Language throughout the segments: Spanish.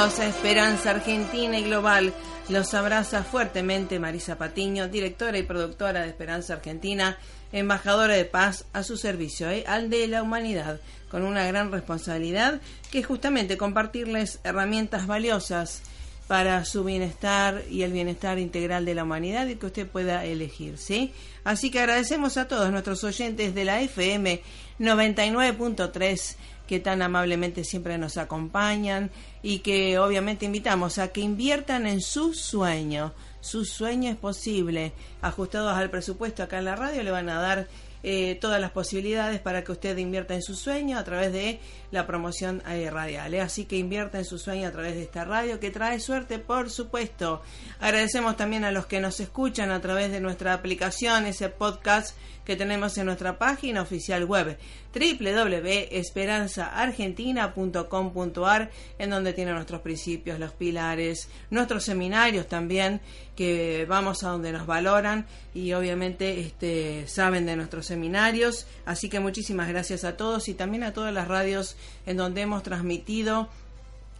Esperanza Argentina y Global. Los abraza fuertemente Marisa Patiño, directora y productora de Esperanza Argentina, embajadora de paz a su servicio, ¿eh? al de la humanidad, con una gran responsabilidad que es justamente compartirles herramientas valiosas para su bienestar y el bienestar integral de la humanidad y que usted pueda elegir, ¿sí? Así que agradecemos a todos nuestros oyentes de la FM 99.3 que tan amablemente siempre nos acompañan y que obviamente invitamos a que inviertan en su sueño. Su sueño es posible. Ajustados al presupuesto acá en la radio le van a dar eh, todas las posibilidades para que usted invierta en su sueño a través de la promoción eh, radial. ¿eh? Así que invierta en su sueño a través de esta radio que trae suerte, por supuesto. Agradecemos también a los que nos escuchan a través de nuestra aplicación, ese podcast que tenemos en nuestra página oficial web www.esperanzaargentina.com.ar en donde tiene nuestros principios, los pilares, nuestros seminarios también que vamos a donde nos valoran y obviamente este, saben de nuestros seminarios. Así que muchísimas gracias a todos y también a todas las radios en donde hemos transmitido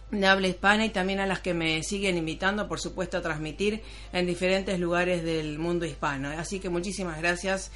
de habla hispana y también a las que me siguen invitando, por supuesto, a transmitir en diferentes lugares del mundo hispano. Así que muchísimas gracias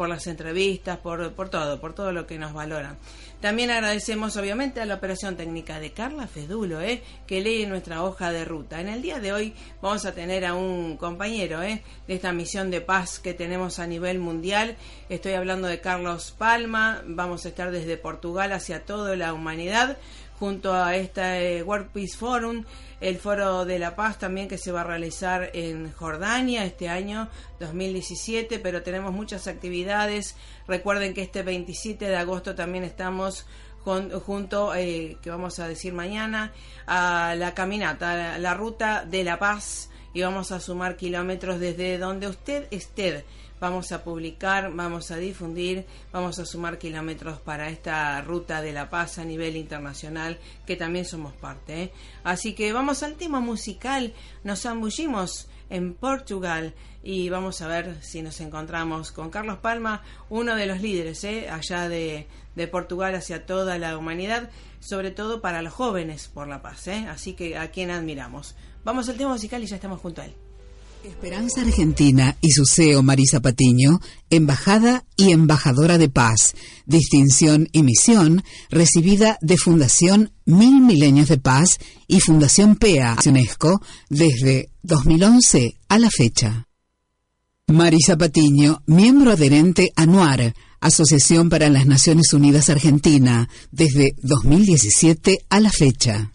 por las entrevistas, por, por todo, por todo lo que nos valoran. También agradecemos obviamente a la operación técnica de Carla Fedulo, ¿eh? que lee nuestra hoja de ruta. En el día de hoy vamos a tener a un compañero ¿eh? de esta misión de paz que tenemos a nivel mundial. Estoy hablando de Carlos Palma. Vamos a estar desde Portugal hacia toda la humanidad junto a este Peace Forum el Foro de la Paz también que se va a realizar en Jordania este año 2017, pero tenemos muchas actividades. Recuerden que este 27 de agosto también estamos junto, eh, que vamos a decir mañana, a la caminata, la ruta de la paz y vamos a sumar kilómetros desde donde usted esté vamos a publicar, vamos a difundir, vamos a sumar kilómetros para esta ruta de la paz a nivel internacional, que también somos parte. ¿eh? Así que vamos al tema musical, nos zambullimos en Portugal y vamos a ver si nos encontramos con Carlos Palma, uno de los líderes ¿eh? allá de, de, Portugal hacia toda la humanidad, sobre todo para los jóvenes por la paz. ¿eh? Así que a quien admiramos. Vamos al tema musical y ya estamos junto a él. Esperanza Argentina y su CEO Marisa Patiño, embajada y embajadora de paz, distinción y misión recibida de Fundación Mil Milenios de Paz y Fundación PEA UNESCO desde 2011 a la fecha. Marisa Patiño, miembro adherente a NUAR, Asociación para las Naciones Unidas Argentina, desde 2017 a la fecha.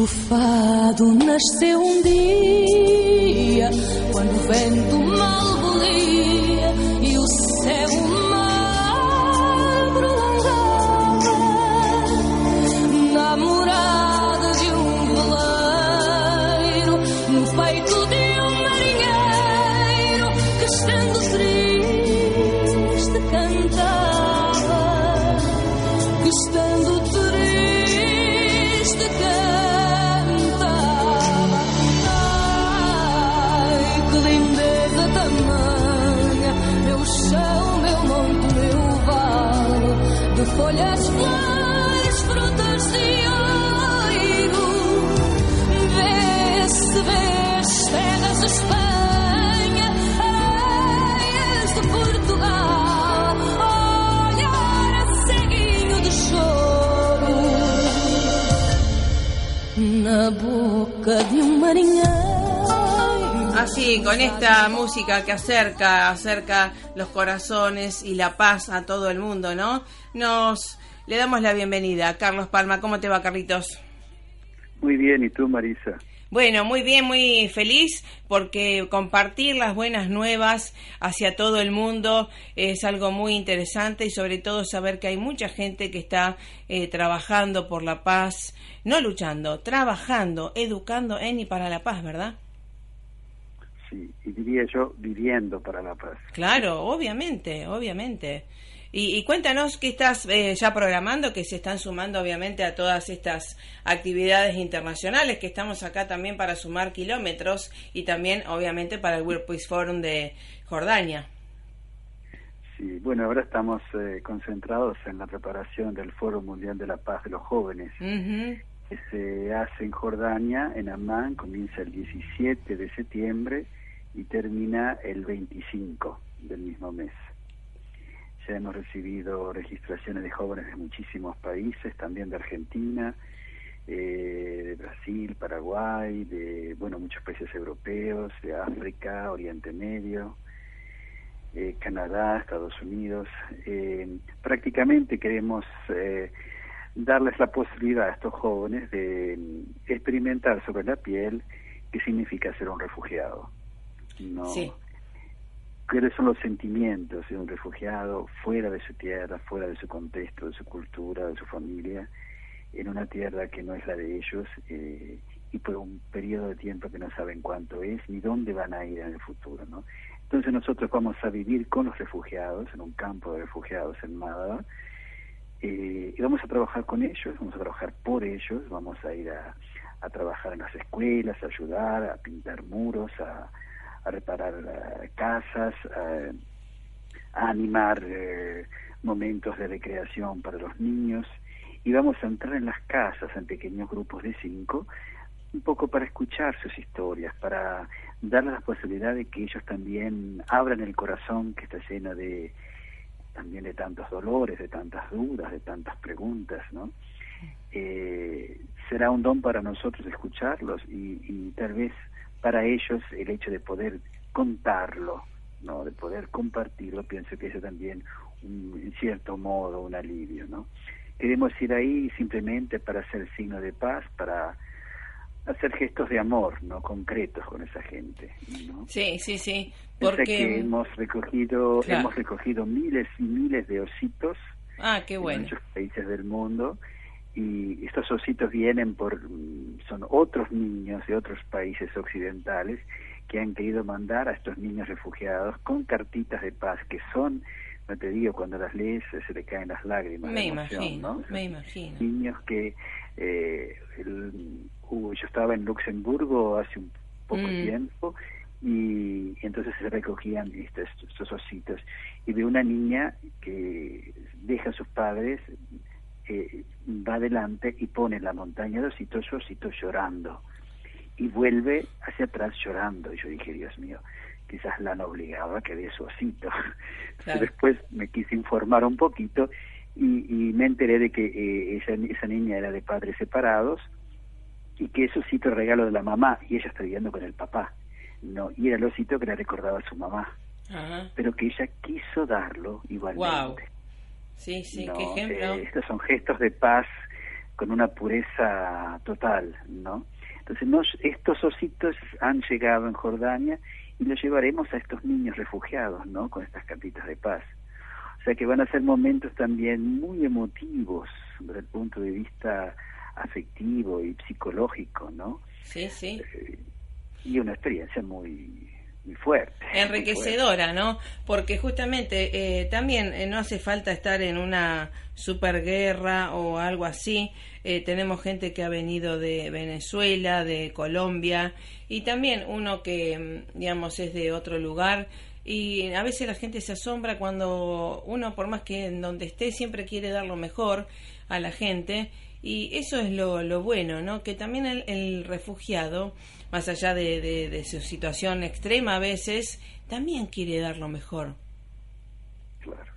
O fado nasceu um dia, quando o vento boca de marinheiro. Así, con esta música que acerca, acerca los corazones y la paz a todo el mundo, ¿no? Nos le damos la bienvenida. Carlos Palma, ¿cómo te va, Carlitos? Muy bien, ¿y tú, Marisa? Bueno, muy bien, muy feliz porque compartir las buenas nuevas hacia todo el mundo es algo muy interesante y sobre todo saber que hay mucha gente que está eh, trabajando por la paz, no luchando, trabajando, educando en y para la paz, ¿verdad? Sí, y diría yo, viviendo para la paz. Claro, obviamente, obviamente. Y, y cuéntanos qué estás eh, ya programando, que se están sumando obviamente a todas estas actividades internacionales, que estamos acá también para sumar kilómetros y también obviamente para el World Peace Forum de Jordania. Sí, bueno, ahora estamos eh, concentrados en la preparación del Foro Mundial de la Paz de los Jóvenes, que se hace en Jordania, en Amán, comienza el 17 de septiembre y termina el 25 del mismo mes. Ya hemos recibido registraciones de jóvenes de muchísimos países, también de Argentina, eh, de Brasil, Paraguay, de bueno muchos países europeos, de África, Oriente Medio, eh, Canadá, Estados Unidos. Eh, prácticamente queremos eh, darles la posibilidad a estos jóvenes de mm, experimentar sobre la piel qué significa ser un refugiado. No, Sí. Cuáles son los sentimientos de un refugiado fuera de su tierra, fuera de su contexto, de su cultura, de su familia, en una tierra que no es la de ellos eh, y por un periodo de tiempo que no saben cuánto es ni dónde van a ir en el futuro, ¿no? Entonces nosotros vamos a vivir con los refugiados en un campo de refugiados en Málaga eh, y vamos a trabajar con ellos, vamos a trabajar por ellos, vamos a ir a, a trabajar en las escuelas, a ayudar, a pintar muros, a, a reparar eh, casas, a, a animar eh, momentos de recreación para los niños y vamos a entrar en las casas en pequeños grupos de cinco un poco para escuchar sus historias, para darles la posibilidad de que ellos también abran el corazón que está lleno de también de tantos dolores, de tantas dudas, de tantas preguntas, ¿no? Eh, será un don para nosotros escucharlos y, y tal vez para ellos el hecho de poder contarlo, ¿no? De poder compartirlo, pienso que eso también, un, en cierto modo, un alivio, ¿no? Queremos ir ahí simplemente para hacer signo de paz, para hacer gestos de amor, ¿no? Concretos con esa gente, ¿no? Sí, sí, sí. Porque... que hemos recogido, Claro. hemos recogido miles y miles de ositos Ah, qué en bueno. muchos países del mundo y estos ositos vienen por mm, son otros niños de otros países occidentales que han querido mandar a estos niños refugiados con cartitas de paz que son no te digo cuando las lees se te caen las lágrimas Me emoción, imagino, ¿no? me imagino. niños que eh, el- yo estaba en Luxemburgo hace un poco Mm. tiempo y, entonces se recogían estos, estos ositos y de una niña que deja a sus padres eh, va adelante y pone en la montaña de ositos su osito llorando y vuelve hacia atrás llorando y yo dije Dios mío quizás la han obligado a que dé su osito Claro. después me quise informar un poquito y, y me enteré de que eh, esa, esa niña era de padres separados y que ese osito era regalo de la mamá y ella está viviendo con el papá no y era el osito que le recordaba a su mamá Ajá. pero que ella quiso darlo igualmente Wow. Sí, sí, ¿no? qué ejemplo. Eh, estos son gestos de paz con una pureza total, ¿no? Entonces, nos, estos ositos han llegado en Jordania y los llevaremos a estos niños refugiados, ¿no? Con estas cartitas de paz. O sea que van a ser momentos también muy emotivos desde el punto de vista afectivo y psicológico, ¿no? Sí, sí. Eh, y una experiencia muy, muy fuerte. muy fuerte. enriquecedora, ¿no? Porque justamente eh, también eh, no hace falta estar en una superguerra o algo así. Eh, tenemos gente que ha venido de Venezuela, de Colombia y también uno que, mm, digamos, es de otro lugar. y a veces la gente se asombra cuando uno, por más que en donde esté, siempre quiere dar lo mejor a la gente. Y eso es lo, lo bueno, ¿no? Que también el, refugiado, más allá de, de, su situación extrema a veces, también quiere dar lo mejor. Claro.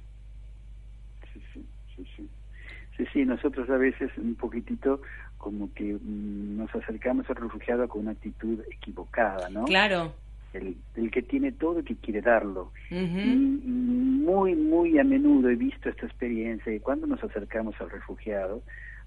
Sí, sí, sí, sí. Sí, sí, nosotros a veces un poquitito como que mm, nos acercamos al refugiado con una actitud equivocada, ¿no? Claro el, que tiene todo y que quiere darlo. y, muy, muy a menudo he visto esta experiencia y cuando nos acercamos al refugiado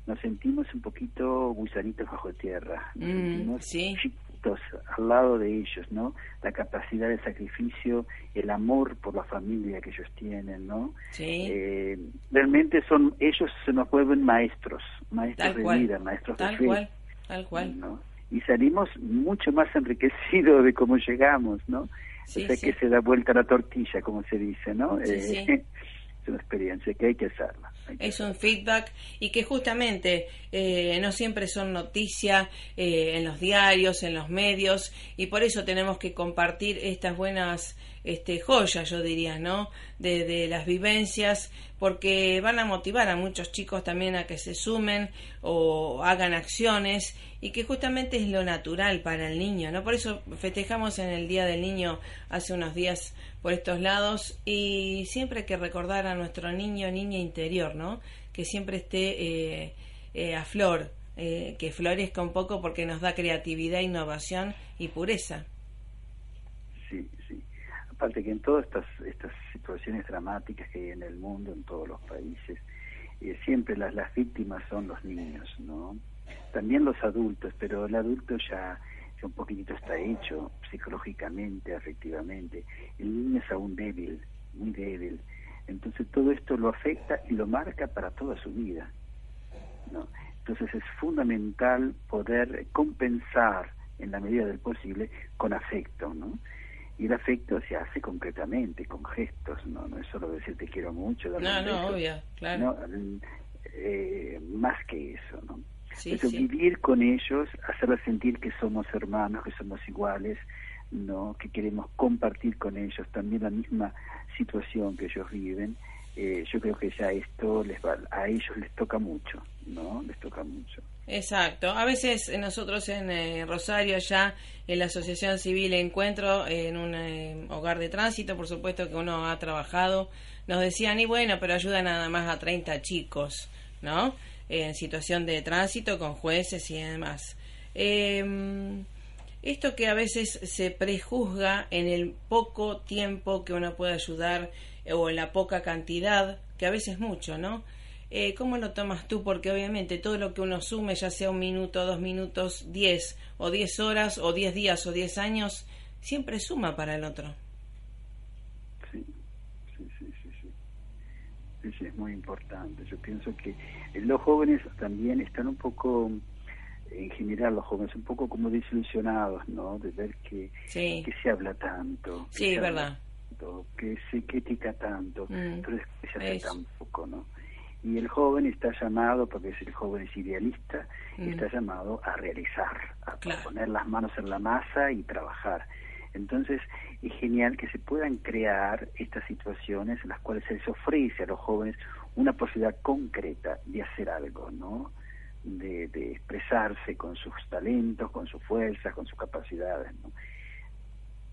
nos sentimos un poquito gusanitos bajo tierra, nos mm, sentimos chiquitos al lado de ellos, ¿no? La capacidad de sacrificio, el amor por la familia que ellos tienen, ¿no? Eh, realmente son ellos se nos vuelven maestros, maestros de vida, maestros de fe. Cual, tal cual. ¿no? y salimos mucho más enriquecidos de cómo llegamos, ¿no? o sea que se da vuelta la tortilla, como se dice, ¿no? Eh, es una experiencia que hay que hacerla. Es un feedback y que justamente eh, no siempre son noticias eh, en los diarios, en los medios y por eso tenemos que compartir estas buenas este, joyas, yo diría, ¿no? De, de, las vivencias, porque van a motivar a muchos chicos también a que se sumen o hagan acciones y que justamente es lo natural para el niño, ¿no? Por eso festejamos en el Día del Niño hace unos días por estos lados y siempre hay que recordar a nuestro niño, niña interior, ¿no? Que siempre esté eh, eh, a flor, eh, que florezca un poco porque nos da creatividad, innovación y pureza. Aparte que en todas estas, estas situaciones dramáticas que hay en el mundo, en todos los países, siempre las, las víctimas son los niños, ¿no? También los adultos, pero el adulto ya un poquitito está hecho psicológicamente, afectivamente. El niño es aún débil, muy débil. Entonces todo esto lo afecta y lo marca para toda su vida. ¿no? Entonces es fundamental poder compensar en la medida del posible con afecto, ¿no? Y el afecto se hace concretamente, con gestos, ¿no? No es solo decir te quiero mucho, no, no, obvio, claro. Eh, más que eso, ¿no? vivir con ellos, hacerles sentir que somos hermanos, que somos iguales, no, que queremos compartir con ellos también la misma situación que ellos viven. Eh, yo creo que ya esto les va, a ellos les toca mucho, ¿no? Les toca mucho. Exacto. A veces eh, nosotros en eh, Rosario, ya en la Asociación Civil Encuentro, en un hogar de tránsito, por supuesto que uno ha trabajado, nos decían, y bueno, pero ayuda nada más a 30 chicos, ¿no? en situación de tránsito con jueces y demás. Em, esto que a veces se prejuzga en el poco tiempo que uno puede ayudar eh, o en la poca cantidad, que a veces es mucho, ¿no? Eh, ¿Cómo lo tomas tú? Porque obviamente todo lo que uno sume, ya sea un minuto, dos minutos, diez o diez horas o diez días o diez años, siempre suma para el otro. Sí, sí, sí, sí. Sí, sí es muy importante. Yo pienso que los jóvenes también están un poco, en general los jóvenes, un poco como desilusionados, ¿no? De ver que, que se habla tanto. Que sí, verdad. que se critica tanto, mm, pero es que se hace tan poco, ¿no? Y el joven está llamado, porque es el joven es idealista, mm. está llamado a realizar, a poner las manos en la masa y trabajar. Entonces, es genial que se puedan crear estas situaciones en las cuales se les ofrece a los jóvenes una posibilidad concreta de hacer algo, ¿no? De, expresarse con sus talentos, con sus fuerzas, con sus capacidades, ¿no?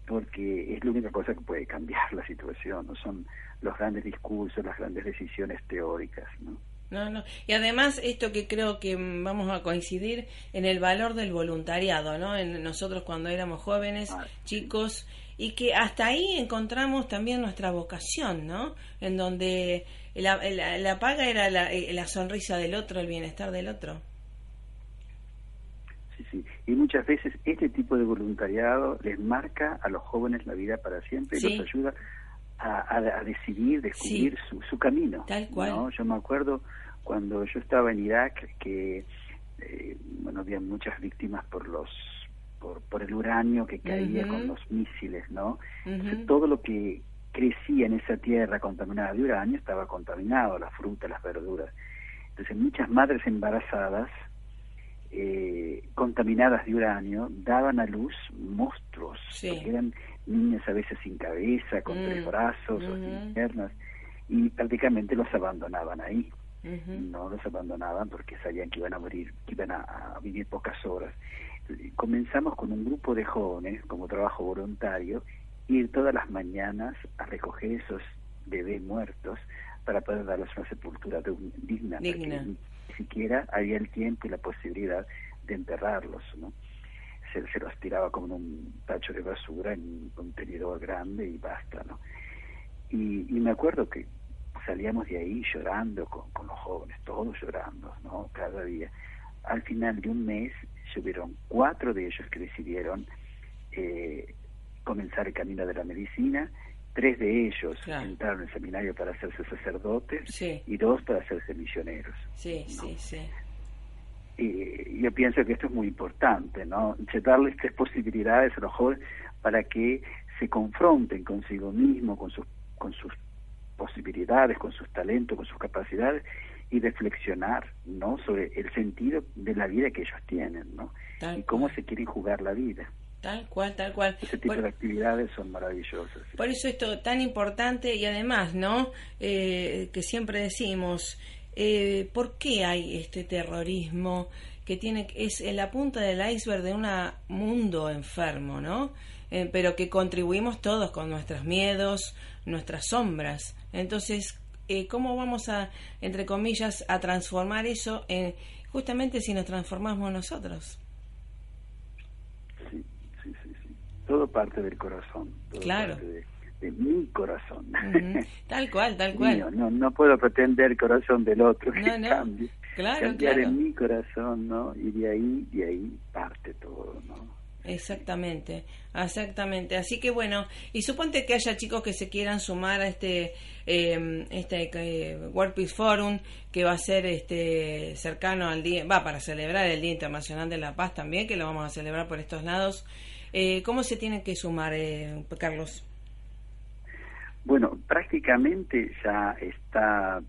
Porque es la única cosa que puede cambiar la situación, no son los grandes discursos, las grandes decisiones teóricas, ¿no? No, no. Y además esto que creo que vamos a coincidir en el valor del voluntariado, ¿no? En nosotros cuando éramos jóvenes, ah, chicos, y que hasta ahí encontramos también nuestra vocación, ¿no? En donde la, la, paga era la, eh, la, sonrisa del otro, el bienestar del otro. Sí, sí. Y muchas veces este tipo de voluntariado les marca a los jóvenes la vida para siempre y los ayuda a, a, decidir, descubrir su, su camino. Tal cual. Yo me acuerdo cuando yo estaba en Irak que, eh, bueno, había muchas víctimas por los por, por el uranio que caía con los misiles, ¿no? todo lo que crecía en esa tierra contaminada de uranio estaba contaminado, la fruta, las verduras. Entonces muchas madres embarazadas eh, contaminadas de uranio daban a luz monstruos, eran niños a veces sin cabeza, con Mm. tres brazos o sin piernas, y prácticamente los abandonaban ahí. No los abandonaban porque sabían que iban a morir, que iban a, a vivir pocas horas. Comenzamos con un grupo de jóvenes como trabajo voluntario, ir todas las mañanas a recoger esos bebés muertos para poder darles una sepultura de un- digna, porque Digna. Siquiera había el tiempo y la posibilidad de enterrarlos, ¿no? Se, los tiraba como en un tacho de basura, en un contenedor grande y basta, ¿no? Y, y me acuerdo que salíamos de ahí llorando con, los jóvenes, todos llorando, ¿no? Cada día. Al final de un mes, hubieron cuatro de ellos que decidieron eh, comenzar el camino de la medicina, tres de ellos Claro. entraron en el seminario para hacerse sacerdotes Sí. y dos para hacerse misioneros. Sí, sí, sí. Y yo pienso que esto es muy importante, ¿no? Darles tres posibilidades a los jóvenes para que se confronten consigo mismos, con sus, con sus posibilidades, con sus talentos, con sus capacidades y reflexionar, ¿no? Sobre el sentido de la vida que ellos tienen, ¿no? Tal y cómo cual. se quieren jugar la vida. Tal cual, tal cual. Ese tipo Por- de actividades son maravillosas. Por eso esto tan importante y además, ¿no? Eh, que siempre decimos, eh, ¿por qué hay este terrorismo que tiene es en la punta del iceberg de un mundo enfermo, ¿no? Eh, pero que contribuimos todos con nuestros miedos, nuestras sombras. Entonces, eh, ¿cómo vamos a, entre comillas, a transformar eso en justamente si nos transformamos nosotros? Sí, sí, sí, sí. Todo parte del corazón. Todo Claro. parte de, de mi corazón. Tal cual, tal cual. Mío, no, no puedo pretender corazón del otro que No, no. cambie. Claro, Cambiar claro. en mi corazón, ¿no? Y de ahí, de ahí parte todo, ¿no? Exactamente, exactamente. Así que bueno, y suponte que haya chicos que se quieran sumar a este eh, este eh, World Peace Forum que va a ser este cercano al día, va para celebrar el Día Internacional de la Paz también, que lo vamos a celebrar por estos lados. Eh, ¿Cómo se tienen que sumar, eh, Carlos? Bueno, prácticamente ya está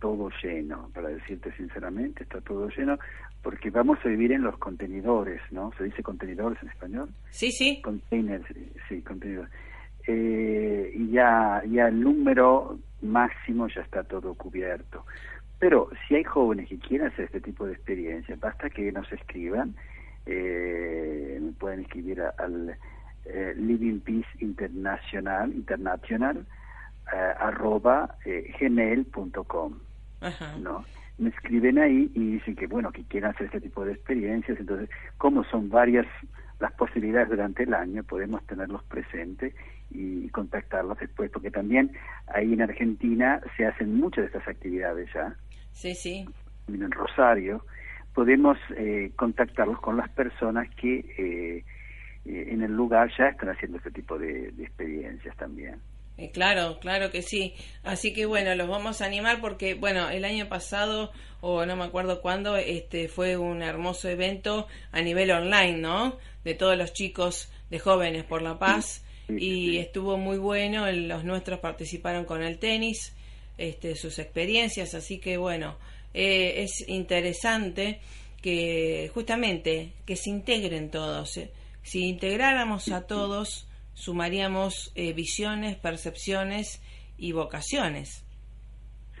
todo lleno, para decirte sinceramente, está todo lleno, porque vamos a vivir en los contenedores, ¿no? ¿Se dice contenedores en español? Sí, sí. Containers, sí, contenedores. Eh, y ya, ya el número máximo ya está todo cubierto. Pero si hay jóvenes que quieren hacer este tipo de experiencias, basta que nos escriban, eh, me pueden escribir a- al eh, Living Peace Internacional, internacional eh, arroba eh, gmail.com. ¿no? Me escriben ahí y dicen que, bueno, que quieren hacer este tipo de experiencias, entonces, como son varias las posibilidades durante el año, podemos tenerlos presentes y contactarlos después, porque también ahí en Argentina se hacen muchas de estas actividades ya, Sí, sí. en Rosario, podemos eh, contactarlos con las personas que eh, eh, en el lugar ya están haciendo este tipo de, de experiencias también. Eh, claro, claro que sí. Así que bueno, los vamos a animar porque, bueno, el año pasado, o no me acuerdo cuándo, este fue un hermoso evento a nivel online, ¿no? De todos los chicos de Jóvenes por la Paz. Sí, sí, y sí. estuvo muy bueno, los nuestros participaron con el tenis, este, sus experiencias, así que bueno, eh, es interesante que justamente que se integren todos. eh. Si integráramos a todos, sumaríamos eh, visiones, percepciones y vocaciones.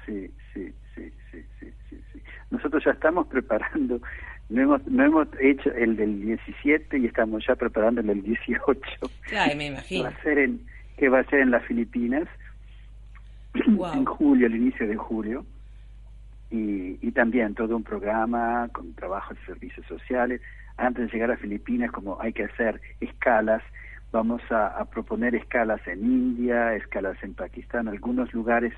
Sí, sí, sí, sí, sí, sí, sí. Nosotros ya estamos preparando, no hemos, no hemos hecho el del 17 y estamos ya preparando el del 18. Claro, me que imagino. va a ser en, que va a ser en las Filipinas Wow. en julio, al inicio de julio. Y, y también todo un programa con trabajos y servicios sociales. Antes de llegar a Filipinas, como hay que hacer escalas, vamos a, a proponer escalas en India, escalas en Pakistán, algunos lugares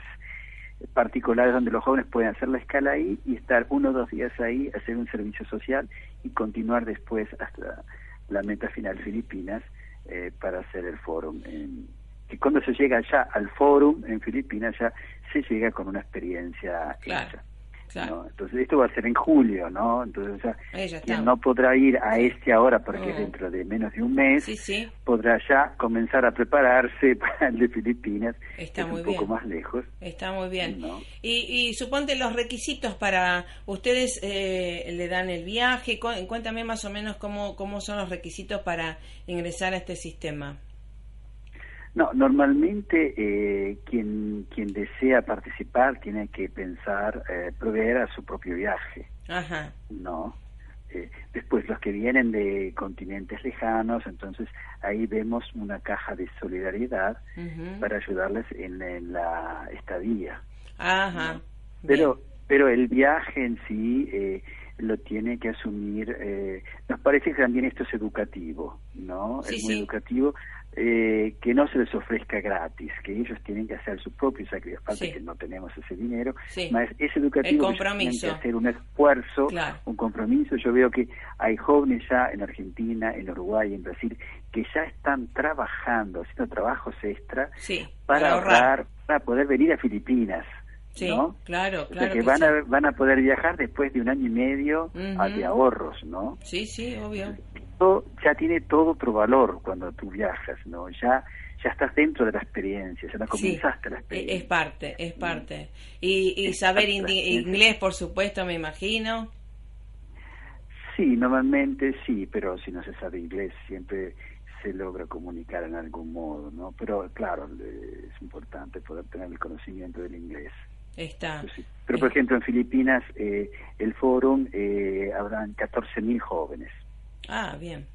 particulares donde los jóvenes pueden hacer la escala ahí y estar uno o dos días ahí, hacer un servicio social y continuar después hasta la meta final Filipinas eh, para hacer el fórum. En, que cuando se llega ya al fórum en Filipinas ya se llega con una experiencia Claro, hecha. Claro. ¿no? Entonces esto va a ser en julio, ¿no? Entonces ya Ahí ya quien está. no podrá ir a este ahora porque Mm. dentro de menos de un mes, Sí, sí, podrá ya comenzar a prepararse para el de Filipinas, Está es muy un poco más lejos. está muy bien. No. Y, y suponte los requisitos para ustedes eh, le dan el viaje. Cu- Cuéntame más o menos cómo, cómo son los requisitos para ingresar a este sistema. No, normalmente eh, quien, quien desea participar tiene que pensar, eh, proveer a su propio viaje, Ajá. ¿no? Eh, después los que vienen de continentes lejanos, entonces ahí vemos una caja de solidaridad para ayudarles en, en la estadía. Ajá. Pero, pero el viaje en sí eh, lo tiene que asumir. Eh, nos parece que también esto es educativo, ¿no? Sí, es muy sí. educativo eh, que no se les ofrezca gratis, que ellos tienen que hacer su propio sacrificio. Falta Sí. que no tenemos ese dinero, Sí. es educativo. Que tienen que hacer un esfuerzo, Claro. un compromiso. Yo veo que hay jóvenes ya en Argentina, en Uruguay, en Brasil, que ya están trabajando, haciendo trabajos extra Sí. para ahorrar. ahorrar, para poder venir a Filipinas. Sí, ¿no? claro, O sea claro. que, que van, sí. a, van a poder viajar después de un año y medio a- de ahorros, ¿no? Sí, sí, obvio. Todo- ya tiene todo otro valor cuando tú viajas, ¿no? Ya ya estás dentro de la experiencia, ya Sí, comenzaste la e- experiencia. es parte, es parte. Y, y saber la inglés, por supuesto, me imagino. Sí, normalmente sí, pero si no se sabe inglés siempre se logra comunicar en algún modo, ¿no? Pero claro, es importante poder tener el conocimiento del inglés. Está. Sí. Pero por ejemplo en Filipinas eh, el fórum eh, habrán 14.000 jóvenes. Ah, bien.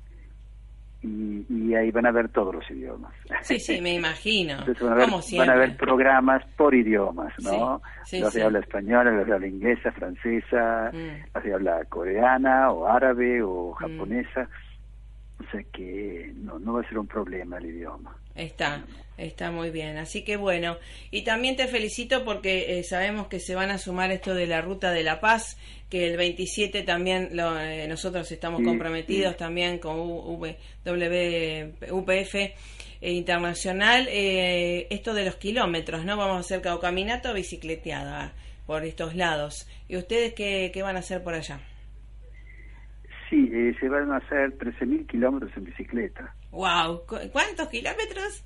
y, y ahí van a ver todos los idiomas. Sí, sí, me imagino. Entonces van a, ver, Como van a ver programas por idiomas, ¿no? Sí, sí, los de sí. habla española, los de habla inglesa, francesa, Mm. los de habla coreana o árabe o japonesa. O que no, no va a ser un problema el idioma. Está, está muy bien. Así que bueno, y también te felicito porque eh, sabemos que se van a sumar esto de la Ruta de la Paz, que el 27 también lo, eh, nosotros estamos Sí, comprometidos sí. también con U- V- W- UPF eh, Internacional. eh, esto de los kilómetros, ¿no? Vamos a hacer caminata o bicicleteada por estos lados. ¿Y ustedes qué, qué van a hacer por allá? Sí, eh, se van a hacer 13.000 kilómetros en bicicleta. ¡Wow! ¿Cu- ¿Cuántos kilómetros?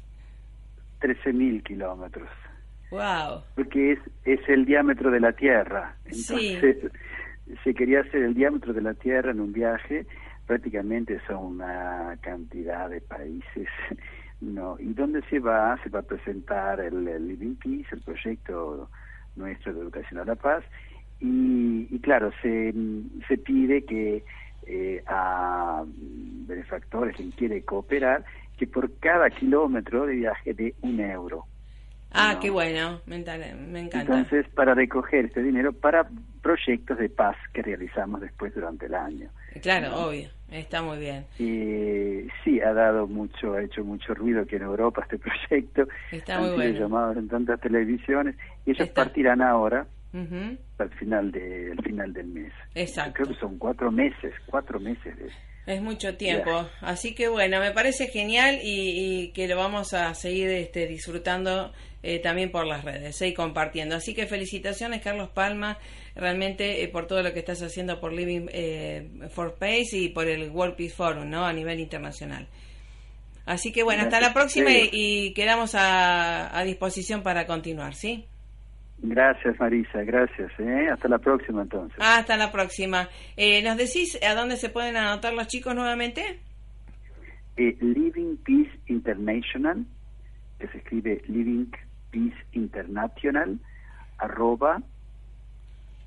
13.000 kilómetros. ¡Wow! porque es, es el diámetro de la Tierra. Sí. Entonces, se quería hacer el diámetro de la Tierra en un viaje, prácticamente son una cantidad de países. no ¿Y dónde se va? Se va a presentar el, el Living Peace, el proyecto nuestro de educación a la paz, y, y claro, se, se pide que eh, a benefactores, quien quiere cooperar, que por cada kilómetro de viaje de un euro. Ah, No. qué bueno, me, encanta. Entonces, para recoger este dinero para proyectos de paz que realizamos después durante el año. Claro, obvio, está muy bien. Y sí, ha dado mucho, ha hecho mucho ruido aquí en Europa este proyecto. Está Han muy sido bueno. llamados en tantas televisiones y ellos Está. partirán ahora Ujú, al final de, al final del mes. Exacto. Creo que son cuatro meses, cuatro meses de Es mucho tiempo, así que bueno, me parece genial y, y que lo vamos a seguir este, disfrutando eh, también por las redes eh, y compartiendo. Así que felicitaciones, Carlos Palma, realmente eh, por todo lo que estás haciendo por Living eh, for Pace y por el World Peace Forum, ¿no? A nivel internacional. Así que bueno, hasta la próxima y, y quedamos a, a disposición para continuar, ¿sí? Gracias Marisa, gracias. ¿eh? Hasta la próxima entonces. Hasta la próxima. Eh, ¿Nos decís a dónde se pueden anotar los chicos nuevamente? eh, Living Peace International, que se escribe Living Peace International, arroba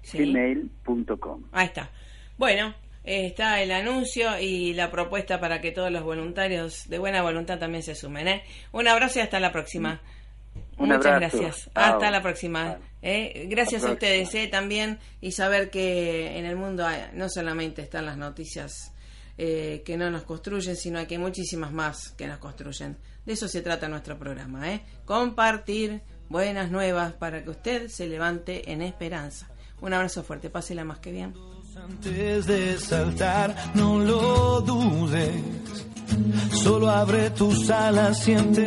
Sí. gmail.com. Ahí está. Bueno, eh, está el anuncio y la propuesta para que todos los voluntarios de buena voluntad también se sumen. ¿eh? Un abrazo y hasta la próxima. Un Muchas abrazo. gracias. Chao. Hasta la próxima. ¿eh? Gracias a ustedes. ¿eh? también y saber que en el mundo hay- no solamente están las noticias eh, que no nos construyen, sino que hay muchísimas más que nos construyen. De eso se trata nuestro programa. ¿eh? Compartir buenas nuevas para que usted se levante en esperanza. Un abrazo fuerte. Pásela más que bien. Antes de saltar, no lo dudes. Solo abre tus alas, siente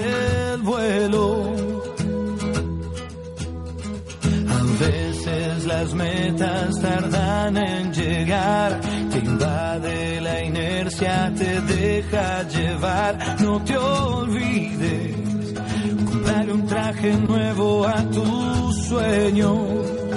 el vuelo. A veces las metas tardan en llegar, te invade la inercia, te deja llevar. No te olvides, comprarle un traje nuevo a tus sueños.